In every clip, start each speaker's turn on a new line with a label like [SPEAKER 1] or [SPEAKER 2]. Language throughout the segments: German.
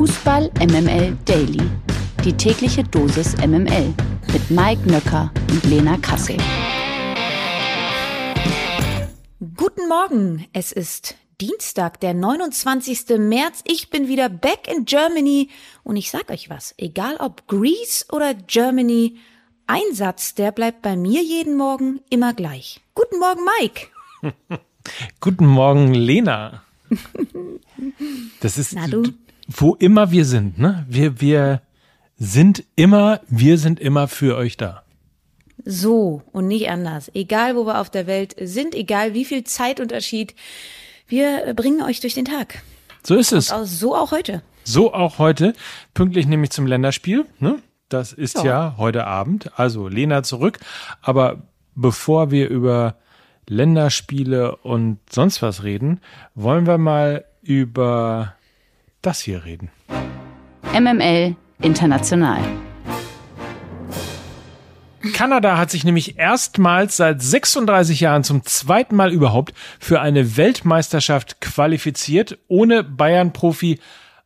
[SPEAKER 1] Fußball MML Daily. Die tägliche Dosis MML mit Mike Nöcker und Lena Kassel.
[SPEAKER 2] Guten Morgen, es ist Dienstag, der 29. März. Ich bin wieder back in Germany und ich sag euch was, egal ob Greece oder Germany, ein Satz, der bleibt bei mir jeden Morgen immer gleich. Guten Morgen, Mike.
[SPEAKER 3] Guten Morgen, Lena. Das ist,
[SPEAKER 2] Na du?
[SPEAKER 3] Wo immer wir sind, ne? Wir, wir sind immer, wir sind immer für euch da.
[SPEAKER 2] So und nicht anders. Egal, wo wir auf der Welt sind, egal wie viel Zeitunterschied, wir bringen euch durch den Tag.
[SPEAKER 3] So ist es.
[SPEAKER 2] Auch- So auch heute.
[SPEAKER 3] So auch heute, pünktlich nämlich zum Länderspiel, ne? Das ist ja.
[SPEAKER 2] Ja.
[SPEAKER 3] heute Abend. Also Lena zurück. Aber bevor wir über Länderspiele und sonst was reden, wollen wir mal über das hier reden.
[SPEAKER 1] MML International.
[SPEAKER 3] Kanada hat sich nämlich erstmals seit 36 Jahren zum zweiten Mal überhaupt für eine Weltmeisterschaft qualifiziert. Ohne Bayern-Profi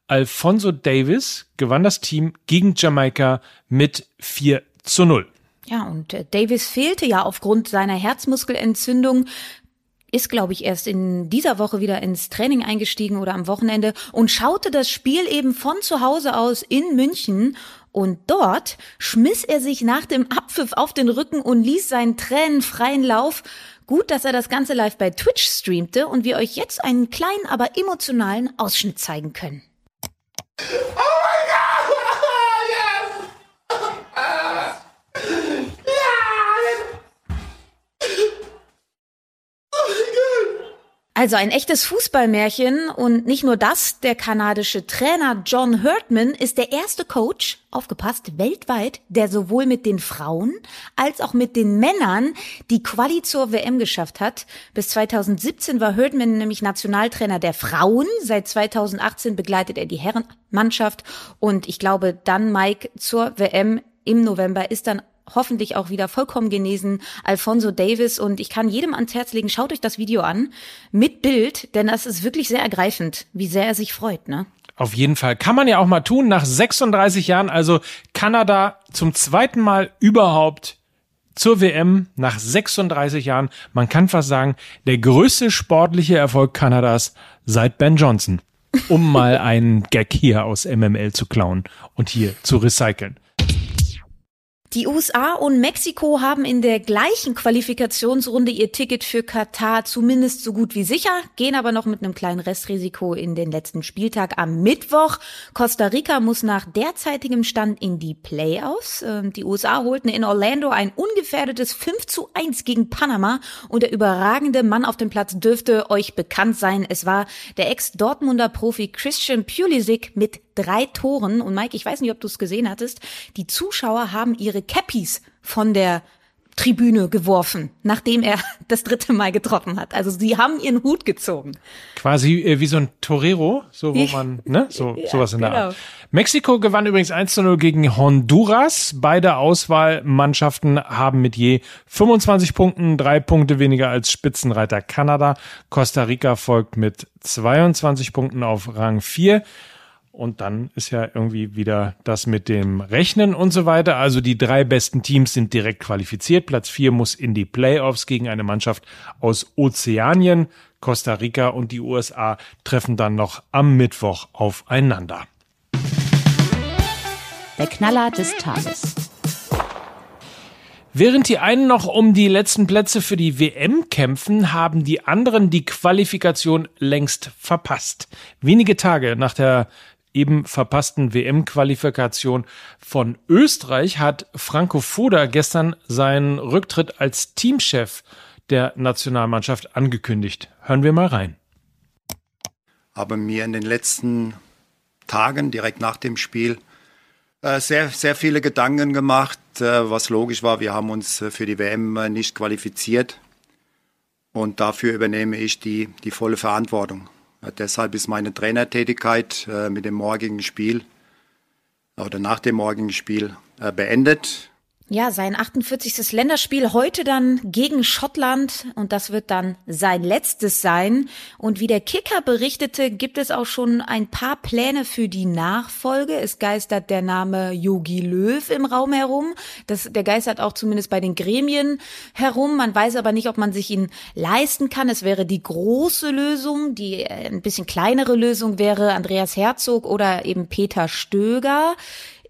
[SPEAKER 3] Alfonso Davis gewann das Team gegen Jamaika mit 4 zu 0.
[SPEAKER 2] Ja, und äh, Davis fehlte ja aufgrund seiner Herzmuskelentzündung, ist, glaube ich, erst in dieser Woche wieder ins Training eingestiegen oder am Wochenende und schaute das Spiel eben von zu Hause aus in München. Und dort schmiss er sich nach dem Abpfiff auf den Rücken und ließ seinen Tränen freien Lauf. Gut, dass er das Ganze live bei Twitch streamte und wir euch jetzt einen kleinen, aber emotionalen Ausschnitt zeigen können. Also ein echtes Fußballmärchen. Und nicht nur das, der kanadische Trainer John Hurtman ist der erste Coach, aufgepasst, weltweit, der sowohl mit den Frauen als auch mit den Männern die Quali zur WM geschafft hat. Bis 2017 war Hurtman nämlich Nationaltrainer der Frauen, seit 2018 begleitet er die Herrenmannschaft. Und ich glaube dann Mike zur WM im November ist dann hoffentlich auch wieder vollkommen genesen, Alfonso Davis. Und ich kann jedem ans Herz legen, schaut euch das Video an, mit Bild, denn das ist wirklich sehr ergreifend, wie sehr er sich freut, ne?
[SPEAKER 3] Auf jeden Fall. Kann man ja auch mal tun. Nach 36 Jahren, also Kanada zum zweiten Mal überhaupt zur WM nach 36 Jahren. Man kann fast sagen, der größte sportliche Erfolg Kanadas seit Ben Johnson. Um mal einen Gag hier aus MML zu klauen und hier zu recyceln.
[SPEAKER 2] Die USA und Mexiko haben in der gleichen Qualifikationsrunde ihr Ticket für Katar zumindest so gut wie sicher, gehen aber noch mit einem kleinen Restrisiko in den letzten Spieltag am Mittwoch. Costa Rica muss nach derzeitigem Stand in die Playoffs. Ähm, Die USA holten in Orlando ein ungefährdetes 5 zu 1 gegen Panama und der überragende Mann auf dem Platz dürfte euch bekannt sein. Es war der Ex-Dortmunder Profi Christian Pulisic mit drei Toren. Und Mike, ich weiß nicht, ob du es gesehen hattest. Die Zuschauer haben ihre Cappies von der Tribüne geworfen, nachdem er das dritte Mal getroffen hat. Also sie haben ihren Hut gezogen.
[SPEAKER 3] Quasi äh, wie so ein Torero, so wo man, ne, so,
[SPEAKER 2] Ja,
[SPEAKER 3] sowas in der
[SPEAKER 2] genau.
[SPEAKER 3] Art. Mexiko gewann übrigens 1 zu 0 gegen Honduras. Beide Auswahlmannschaften haben mit je 25 Punkten drei Punkte weniger als Spitzenreiter Kanada. Costa Rica folgt mit 22 Punkten auf Rang 4. Und dann ist ja irgendwie wieder das mit dem Rechnen und so weiter. Also die drei besten Teams sind direkt qualifiziert. Platz vier muss in die Playoffs gegen eine Mannschaft aus Ozeanien. Costa Rica und die USA treffen dann noch am Mittwoch aufeinander.
[SPEAKER 1] Der Knaller des Tages.
[SPEAKER 3] Während die einen noch um die letzten Plätze für die WM kämpfen, haben die anderen die Qualifikation längst verpasst. Wenige Tage nach der eben verpassten WM-Qualifikation von Österreich hat Franco Foda gestern seinen Rücktritt als Teamchef der Nationalmannschaft angekündigt. Hören wir mal rein.
[SPEAKER 4] habe mir in den letzten Tagen direkt nach dem Spiel äh, sehr, sehr viele Gedanken gemacht, äh, was logisch war. Wir haben uns äh, für die WM nicht qualifiziert und dafür übernehme ich die, die volle Verantwortung. Deshalb ist meine Trainertätigkeit äh, mit dem morgigen Spiel oder nach dem morgigen Spiel äh, beendet.
[SPEAKER 2] Ja, sein 48. Länderspiel heute dann gegen Schottland und das wird dann sein letztes sein. Und wie der Kicker berichtete, gibt es auch schon ein paar Pläne für die Nachfolge. Es geistert der Name Yogi Löw im Raum herum. Das, der geistert auch zumindest bei den Gremien herum. Man weiß aber nicht, ob man sich ihn leisten kann. Es wäre die große Lösung. Die ein bisschen kleinere Lösung wäre Andreas Herzog oder eben Peter Stöger.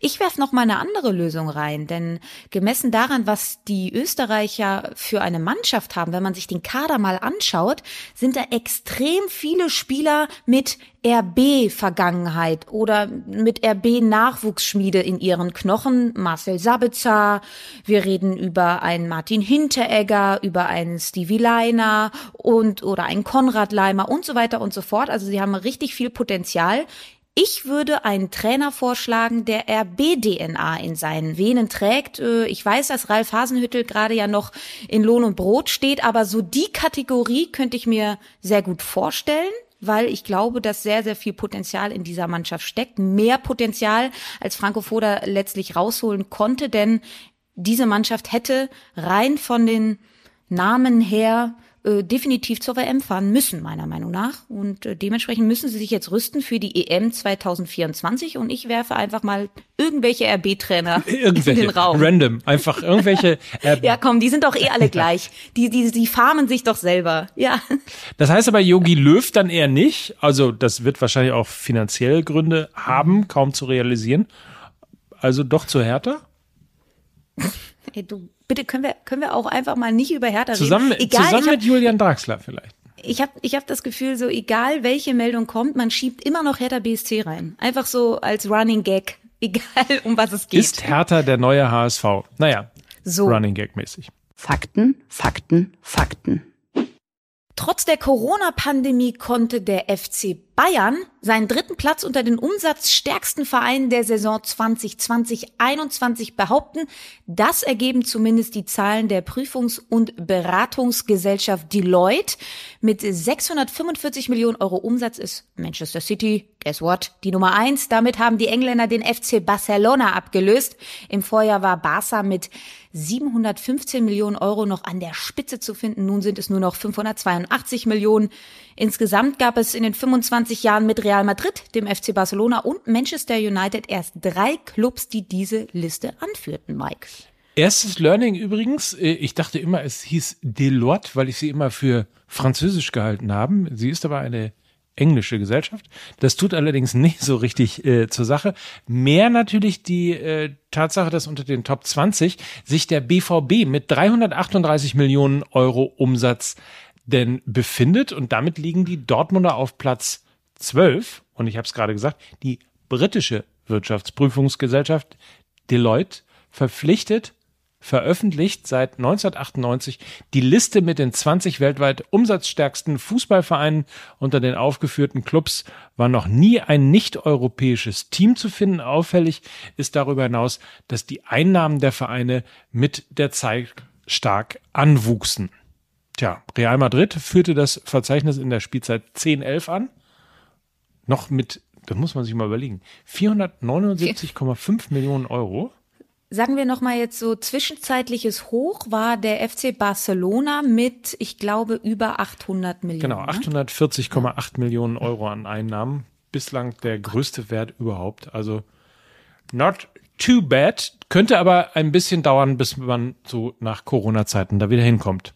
[SPEAKER 2] Ich werfe noch mal eine andere Lösung rein, denn gemessen daran, was die Österreicher für eine Mannschaft haben, wenn man sich den Kader mal anschaut, sind da extrem viele Spieler mit RB-Vergangenheit oder mit RB-Nachwuchsschmiede in ihren Knochen. Marcel Sabitzer, wir reden über einen Martin Hinteregger, über einen Stevie Leiner und oder einen Konrad Leimer und so weiter und so fort. Also sie haben richtig viel Potenzial. Ich würde einen Trainer vorschlagen, der RB-DNA in seinen Venen trägt. Äh, ich weiß, dass Ralf Hasenhüttel gerade ja noch in Lohn und Brot steht, aber so die Kategorie könnte ich mir sehr gut vorstellen weil ich glaube, dass sehr, sehr viel Potenzial in dieser Mannschaft steckt. Mehr Potenzial, als Franco Foda letztlich rausholen konnte, denn diese Mannschaft hätte rein von den Namen her äh, definitiv zur WM fahren müssen, meiner Meinung nach. Und äh, dementsprechend müssen sie sich jetzt rüsten für die EM 2024. Und ich werfe einfach mal irgendwelche RB-Trainer in den Raum.
[SPEAKER 3] Random, einfach irgendwelche.
[SPEAKER 2] RB ja, komm, die sind doch eh alle gleich. Die, die, die farmen sich doch selber. Ja.
[SPEAKER 3] Das heißt aber Yogi Löw dann eher nicht. Also das wird wahrscheinlich auch finanzielle Gründe haben, kaum zu realisieren. Also doch zu härter?
[SPEAKER 2] Ey, du bitte können wir, können wir auch einfach mal nicht über Hertha
[SPEAKER 3] zusammen,
[SPEAKER 2] reden.
[SPEAKER 3] Egal, zusammen mit hab, Julian Draxler vielleicht.
[SPEAKER 2] Ich habe ich hab das Gefühl, so egal welche Meldung kommt, man schiebt immer noch Hertha BSC rein. Einfach so als Running Gag, egal um was es geht.
[SPEAKER 3] Ist Hertha der neue HSV? Naja, so. Running Gag mäßig.
[SPEAKER 1] Fakten, Fakten, Fakten.
[SPEAKER 2] Trotz der Corona-Pandemie konnte der FC Bayern seinen dritten Platz unter den umsatzstärksten Vereinen der Saison 2020-21 behaupten. Das ergeben zumindest die Zahlen der Prüfungs- und Beratungsgesellschaft Deloitte. Mit 645 Millionen Euro Umsatz ist Manchester City, guess what, die Nummer eins. Damit haben die Engländer den FC Barcelona abgelöst. Im Vorjahr war Barca mit 715 Millionen Euro noch an der Spitze zu finden. Nun sind es nur noch 582 Millionen. Insgesamt gab es in den 25 Jahren mit Real Madrid, dem FC Barcelona und Manchester United erst drei Clubs, die diese Liste anführten, Mike.
[SPEAKER 3] Erstes Learning übrigens, äh, ich dachte immer, es hieß Deloitte, weil ich sie immer für französisch gehalten habe. Sie ist aber eine englische Gesellschaft. Das tut allerdings nicht so richtig äh, zur Sache. Mehr natürlich die äh, Tatsache, dass unter den Top 20 sich der BVB mit 338 Millionen Euro Umsatz denn befindet und damit liegen die Dortmunder auf Platz 12 und ich habe es gerade gesagt, die britische Wirtschaftsprüfungsgesellschaft Deloitte verpflichtet veröffentlicht seit 1998 die Liste mit den 20 weltweit umsatzstärksten Fußballvereinen. Unter den aufgeführten Clubs war noch nie ein nicht-europäisches Team zu finden. Auffällig ist darüber hinaus, dass die Einnahmen der Vereine mit der Zeit stark anwuchsen. Tja, Real Madrid führte das Verzeichnis in der Spielzeit 10-11 an. Noch mit, das muss man sich mal überlegen, 479,5 Millionen Euro
[SPEAKER 2] sagen wir noch mal jetzt so zwischenzeitliches Hoch war der FC Barcelona mit, ich glaube, über 800 Millionen.
[SPEAKER 3] Genau, 840,8 ne? Millionen Euro an Einnahmen. Bislang der größte Wert überhaupt. Also not too bad. Könnte aber ein bisschen dauern, bis man so nach Corona-Zeiten da wieder hinkommt.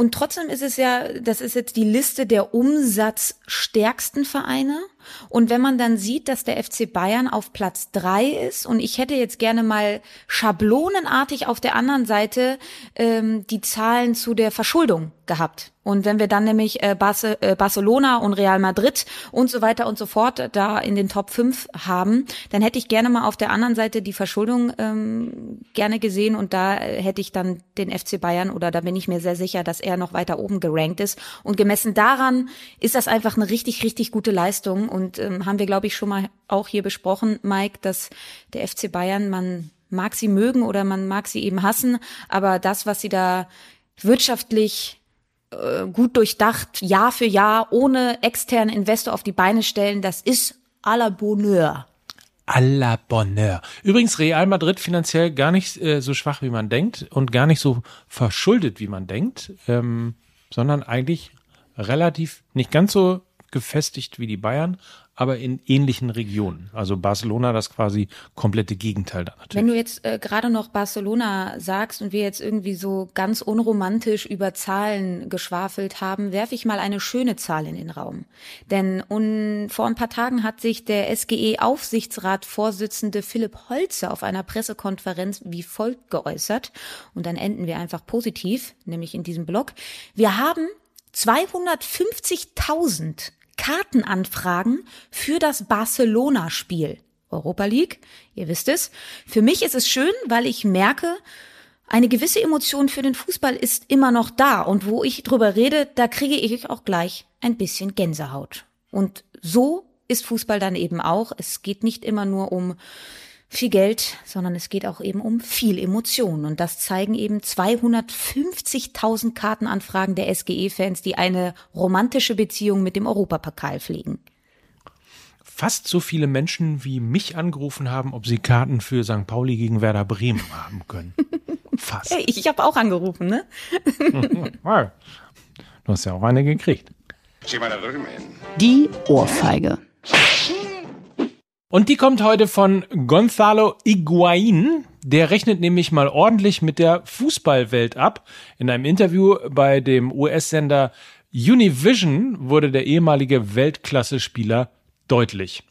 [SPEAKER 2] Und trotzdem ist es ja, das ist jetzt die Liste der umsatzstärksten Vereine. Und wenn man dann sieht, dass der FC Bayern auf Platz drei ist, und ich hätte jetzt gerne mal schablonenartig auf der anderen Seite ähm, die Zahlen zu der Verschuldung gehabt. Und wenn wir dann nämlich äh, Barce äh, Barcelona und Real Madrid und so weiter und so fort da in den Top 5 haben, dann hätte ich gerne mal auf der anderen Seite die Verschuldung ähm, gerne gesehen und da äh, hätte ich dann den FC Bayern oder da bin ich mir sehr sicher, dass er noch weiter oben gerankt ist. Und gemessen daran ist das einfach eine richtig, richtig gute Leistung und ähm, haben wir, glaube ich, schon mal auch hier besprochen, Mike, dass der FC Bayern, man mag sie mögen oder man mag sie eben hassen, aber das, was sie da wirtschaftlich äh, gut durchdacht, Jahr für Jahr, ohne externen Investor auf die Beine stellen, das ist à la Bonheur.
[SPEAKER 3] à la Bonheur. Übrigens Real Madrid finanziell gar nicht äh, so schwach, wie man denkt und gar nicht so verschuldet, wie man denkt, ähm, sondern eigentlich relativ nicht ganz so gefestigt wie die Bayern, aber in ähnlichen Regionen. Also Barcelona das quasi komplette Gegenteil da natürlich.
[SPEAKER 2] Wenn du jetzt äh, gerade noch Barcelona sagst und wir jetzt irgendwie so ganz unromantisch über Zahlen geschwafelt haben, werfe ich mal eine schöne Zahl in den Raum. Denn un, vor ein paar Tagen hat sich der SGE-Aufsichtsrat-Vorsitzende Philipp Holzer auf einer Pressekonferenz wie folgt geäußert. Und dann enden wir einfach positiv, nämlich in diesem Blog. Wir haben 250.000 Kartenanfragen für das Barcelona-Spiel. Europa League, ihr wisst es. Für mich ist es schön, weil ich merke, eine gewisse Emotion für den Fußball ist immer noch da. Und wo ich drüber rede, da kriege ich auch gleich ein bisschen Gänsehaut. Und so ist Fußball dann eben auch. Es geht nicht immer nur um viel Geld, sondern es geht auch eben um viel Emotion. Und das zeigen eben 250.000 Kartenanfragen der SGE-Fans, die eine romantische Beziehung mit dem Europapokal pflegen.
[SPEAKER 3] Fast so viele Menschen wie mich angerufen haben, ob sie Karten für St. Pauli gegen Werder Bremen haben können. Fast.
[SPEAKER 2] Hey, ich habe auch angerufen, ne?
[SPEAKER 3] du hast ja auch eine gekriegt.
[SPEAKER 1] Die Ohrfeige.
[SPEAKER 3] Und die kommt heute von Gonzalo Higuain. Der rechnet nämlich mal ordentlich mit der Fußballwelt ab. In einem Interview bei dem US-Sender Univision wurde der ehemalige Weltklasse-Spieler deutlich.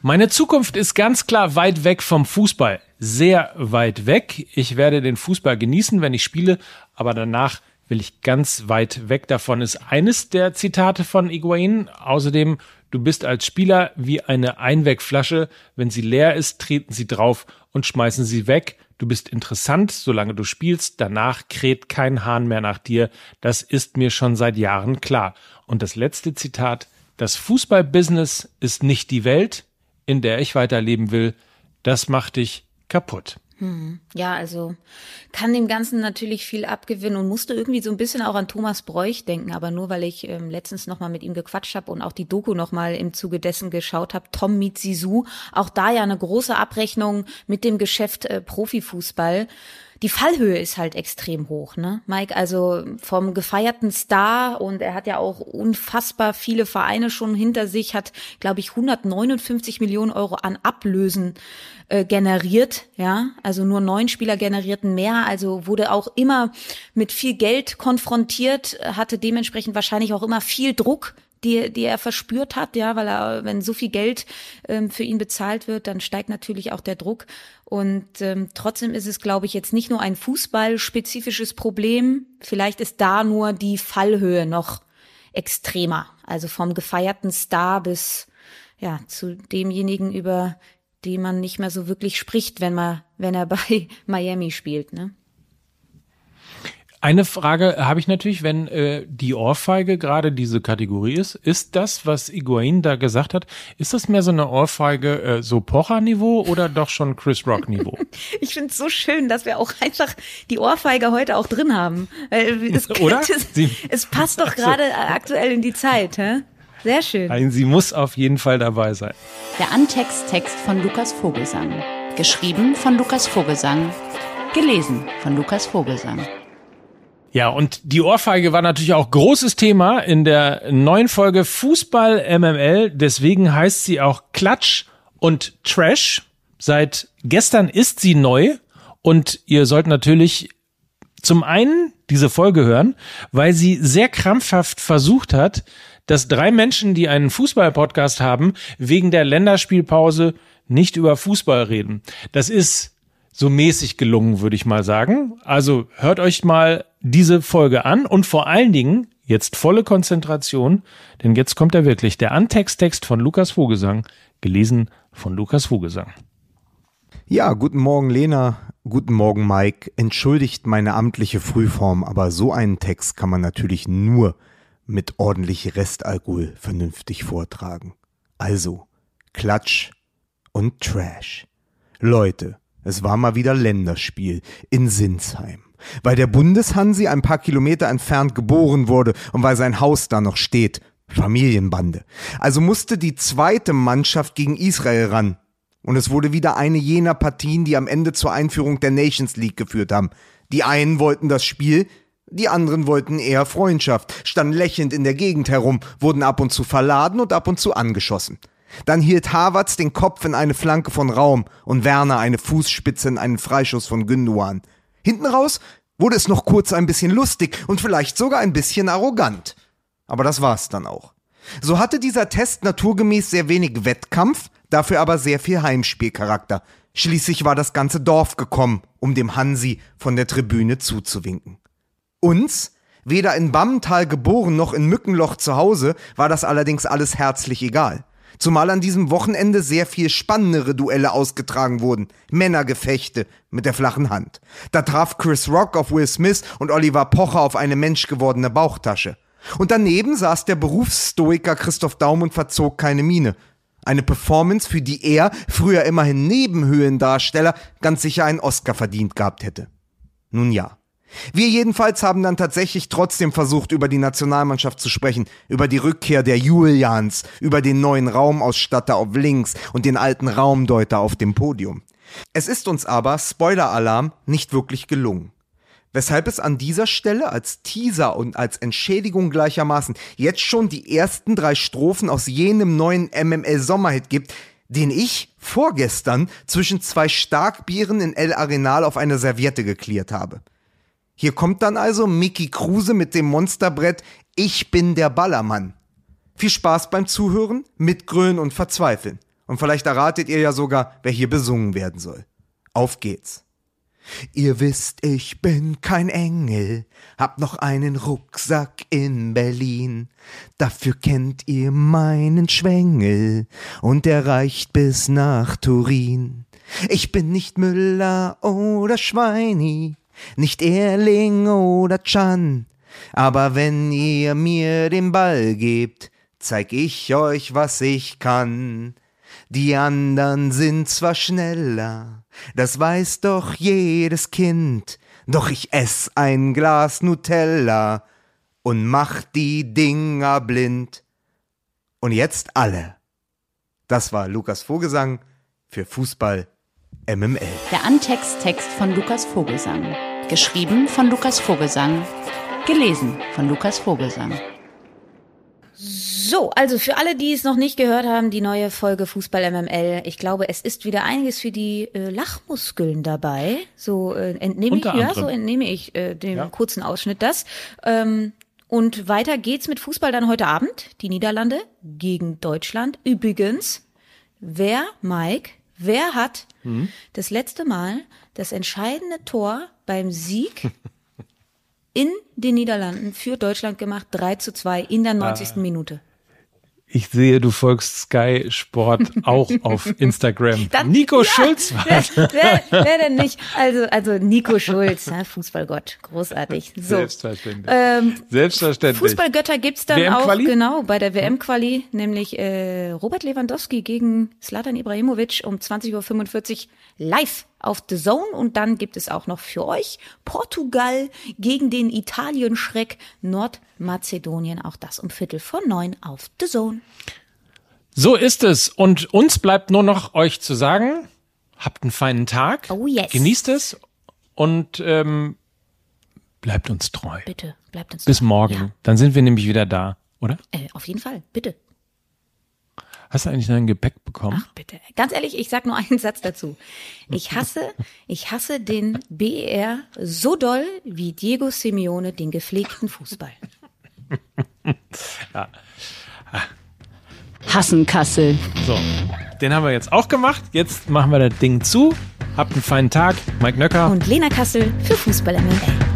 [SPEAKER 3] Meine Zukunft ist ganz klar weit weg vom Fußball. Sehr weit weg. Ich werde den Fußball genießen, wenn ich spiele, aber danach will ich ganz weit weg davon, ist eines der Zitate von Higuain. Außerdem Du bist als Spieler wie eine Einwegflasche. Wenn sie leer ist, treten sie drauf und schmeißen sie weg. Du bist interessant, solange du spielst. Danach kräht kein Hahn mehr nach dir. Das ist mir schon seit Jahren klar. Und das letzte Zitat. Das Fußballbusiness ist nicht die Welt, in der ich weiterleben will. Das macht dich kaputt.
[SPEAKER 2] Hm. Ja, also kann dem Ganzen natürlich viel abgewinnen und musste irgendwie so ein bisschen auch an Thomas Bräuch denken, aber nur weil ich ähm, letztens nochmal mit ihm gequatscht habe und auch die Doku nochmal im Zuge dessen geschaut habe, Tom meets Sisu, auch da ja eine große Abrechnung mit dem Geschäft äh, Profifußball die Fallhöhe ist halt extrem hoch, ne? Mike, also vom gefeierten Star und er hat ja auch unfassbar viele Vereine schon hinter sich, hat, glaube ich, 159 Millionen Euro an Ablösen äh, generiert, ja, also nur neun Spieler generierten mehr, also wurde auch immer mit viel Geld konfrontiert, hatte dementsprechend wahrscheinlich auch immer viel Druck die, die er verspürt hat, ja, weil er, wenn so viel Geld ähm, für ihn bezahlt wird, dann steigt natürlich auch der Druck. Und ähm, trotzdem ist es, glaube ich, jetzt nicht nur ein fußballspezifisches Problem. Vielleicht ist da nur die Fallhöhe noch extremer. Also vom gefeierten Star bis ja zu demjenigen, über die man nicht mehr so wirklich spricht, wenn man, wenn er bei Miami spielt, ne?
[SPEAKER 3] Eine Frage habe ich natürlich, wenn äh, die Ohrfeige gerade diese Kategorie ist, ist das, was Iguain da gesagt hat, ist das mehr so eine Ohrfeige äh, so Pocher-Niveau oder doch schon Chris Rock-Niveau?
[SPEAKER 2] ich finde es so schön, dass wir auch einfach die Ohrfeige heute auch drin haben.
[SPEAKER 3] Es, oder?
[SPEAKER 2] Es, es passt doch gerade so. aktuell in die Zeit, hä? Sehr schön.
[SPEAKER 3] Nein, sie muss auf jeden Fall dabei sein.
[SPEAKER 1] Der Antext-Text von Lukas Vogelsang. Geschrieben von Lukas Vogelsang. Gelesen von Lukas Vogelsang.
[SPEAKER 3] Ja, und die Ohrfeige war natürlich auch großes Thema in der neuen Folge Fußball MML. Deswegen heißt sie auch Klatsch und Trash. Seit gestern ist sie neu und ihr sollt natürlich zum einen diese Folge hören, weil sie sehr krampfhaft versucht hat, dass drei Menschen, die einen Fußball-Podcast haben, wegen der Länderspielpause nicht über Fußball reden. Das ist so mäßig gelungen, würde ich mal sagen. Also hört euch mal diese Folge an und vor allen Dingen jetzt volle Konzentration, denn jetzt kommt er wirklich, der Antexttext von Lukas Vogelsang, gelesen von Lukas Vogelsang.
[SPEAKER 5] Ja, guten Morgen Lena, guten Morgen Mike. Entschuldigt meine amtliche Frühform, aber so einen Text kann man natürlich nur mit ordentlich Restalkohol vernünftig vortragen. Also, Klatsch und Trash. Leute, es war mal wieder Länderspiel in Sinsheim. Weil der Bundeshansi ein paar Kilometer entfernt geboren wurde und weil sein Haus da noch steht. Familienbande. Also musste die zweite Mannschaft gegen Israel ran. Und es wurde wieder eine jener Partien, die am Ende zur Einführung der Nations League geführt haben. Die einen wollten das Spiel, die anderen wollten eher Freundschaft, standen lächelnd in der Gegend herum, wurden ab und zu verladen und ab und zu angeschossen. Dann hielt Havertz den Kopf in eine Flanke von Raum und Werner eine Fußspitze in einen Freischuss von Günduan. Hinten raus wurde es noch kurz ein bisschen lustig und vielleicht sogar ein bisschen arrogant. Aber das war's dann auch. So hatte dieser Test naturgemäß sehr wenig Wettkampf, dafür aber sehr viel Heimspielcharakter. Schließlich war das ganze Dorf gekommen, um dem Hansi von der Tribüne zuzuwinken. Uns, weder in Bammental geboren noch in Mückenloch zu Hause, war das allerdings alles herzlich egal. Zumal an diesem Wochenende sehr viel spannendere Duelle ausgetragen wurden. Männergefechte mit der flachen Hand. Da traf Chris Rock auf Will Smith und Oliver Pocher auf eine menschgewordene Bauchtasche. Und daneben saß der Berufsstoiker Christoph Daum und verzog keine Miene. Eine Performance, für die er, früher immerhin Nebenhöhendarsteller, ganz sicher einen Oscar verdient gehabt hätte. Nun ja. Wir jedenfalls haben dann tatsächlich trotzdem versucht, über die Nationalmannschaft zu sprechen, über die Rückkehr der Julians, über den neuen Raumausstatter auf links und den alten Raumdeuter auf dem Podium. Es ist uns aber, Spoiler-Alarm, nicht wirklich gelungen weshalb es an dieser Stelle als Teaser und als Entschädigung gleichermaßen jetzt schon die ersten drei Strophen aus jenem neuen MML Sommerhit gibt, den ich vorgestern zwischen zwei Starkbieren in El Arenal auf einer Serviette geklärt habe. Hier kommt dann also Mickey Kruse mit dem Monsterbrett Ich bin der Ballermann. Viel Spaß beim Zuhören, mitgrölen und verzweifeln. Und vielleicht erratet ihr ja sogar, wer hier besungen werden soll. Auf geht's. Ihr wisst, ich bin kein Engel, hab noch einen Rucksack in Berlin. Dafür kennt ihr meinen Schwengel und der reicht bis nach Turin. Ich bin nicht Müller oder Schweini, nicht Erling oder Chan. Aber wenn ihr mir den Ball gebt, zeig ich euch, was ich kann. Die anderen sind zwar schneller, das weiß doch jedes Kind, doch ich ess ein Glas Nutella und mach die Dinger blind. Und jetzt alle. Das war Lukas Vogelsang für Fußball MML.
[SPEAKER 1] Der Antexttext von Lukas Vogelsang. Geschrieben von Lukas Vogelsang. Gelesen von Lukas Vogelsang.
[SPEAKER 2] So, also für alle, die es noch nicht gehört haben, die neue Folge Fußball MML. Ich glaube, es ist wieder einiges für die äh, Lachmuskeln dabei. So äh, entnehme ich, ja, so entnehme ich äh, dem ja. kurzen Ausschnitt das. Ähm, und weiter geht's mit Fußball dann heute Abend. Die Niederlande gegen Deutschland. Übrigens, wer, Mike, wer hat hm? das letzte Mal das entscheidende Tor beim Sieg in den Niederlanden für Deutschland gemacht, 3 zu 2 in der 90. Ah. Minute.
[SPEAKER 3] Ich sehe, du folgst Sky Sport auch auf Instagram.
[SPEAKER 2] Dann,
[SPEAKER 3] Nico ja, Schulz war
[SPEAKER 2] wer, wer, wer, denn nicht? Also, also Nico Schulz, ja, Fußballgott, großartig. So.
[SPEAKER 3] Selbstverständlich. Ähm, Selbstverständlich.
[SPEAKER 2] Fußballgötter gibt's dann auch genau bei der WM-Quali, nämlich äh, Robert Lewandowski gegen Slatan Ibrahimovic um 20.45 Uhr live auf The Zone und dann gibt es auch noch für euch Portugal gegen den Italien-Schreck Nordmazedonien. Auch das um Viertel vor neun auf The Zone.
[SPEAKER 3] So ist es. Und uns bleibt nur noch euch zu sagen, habt einen feinen Tag.
[SPEAKER 2] Oh yes.
[SPEAKER 3] Genießt es und ähm, bleibt uns treu.
[SPEAKER 2] Bitte, bleibt uns
[SPEAKER 3] treu. Bis morgen. Ja. Dann sind wir nämlich wieder da, oder?
[SPEAKER 2] Äh, auf jeden Fall, bitte.
[SPEAKER 3] Hast du eigentlich dein Gepäck bekommen?
[SPEAKER 2] Ach bitte. Ganz ehrlich, ich sag nur einen Satz dazu. Ich hasse, ich hasse den BER so doll wie Diego Simeone den gepflegten Fußball.
[SPEAKER 1] ja. Hassen Kassel.
[SPEAKER 3] So, den haben wir jetzt auch gemacht. Jetzt machen wir das Ding zu. Habt einen feinen Tag. Mike Nöcker.
[SPEAKER 2] Und Lena Kassel für Fußball MML.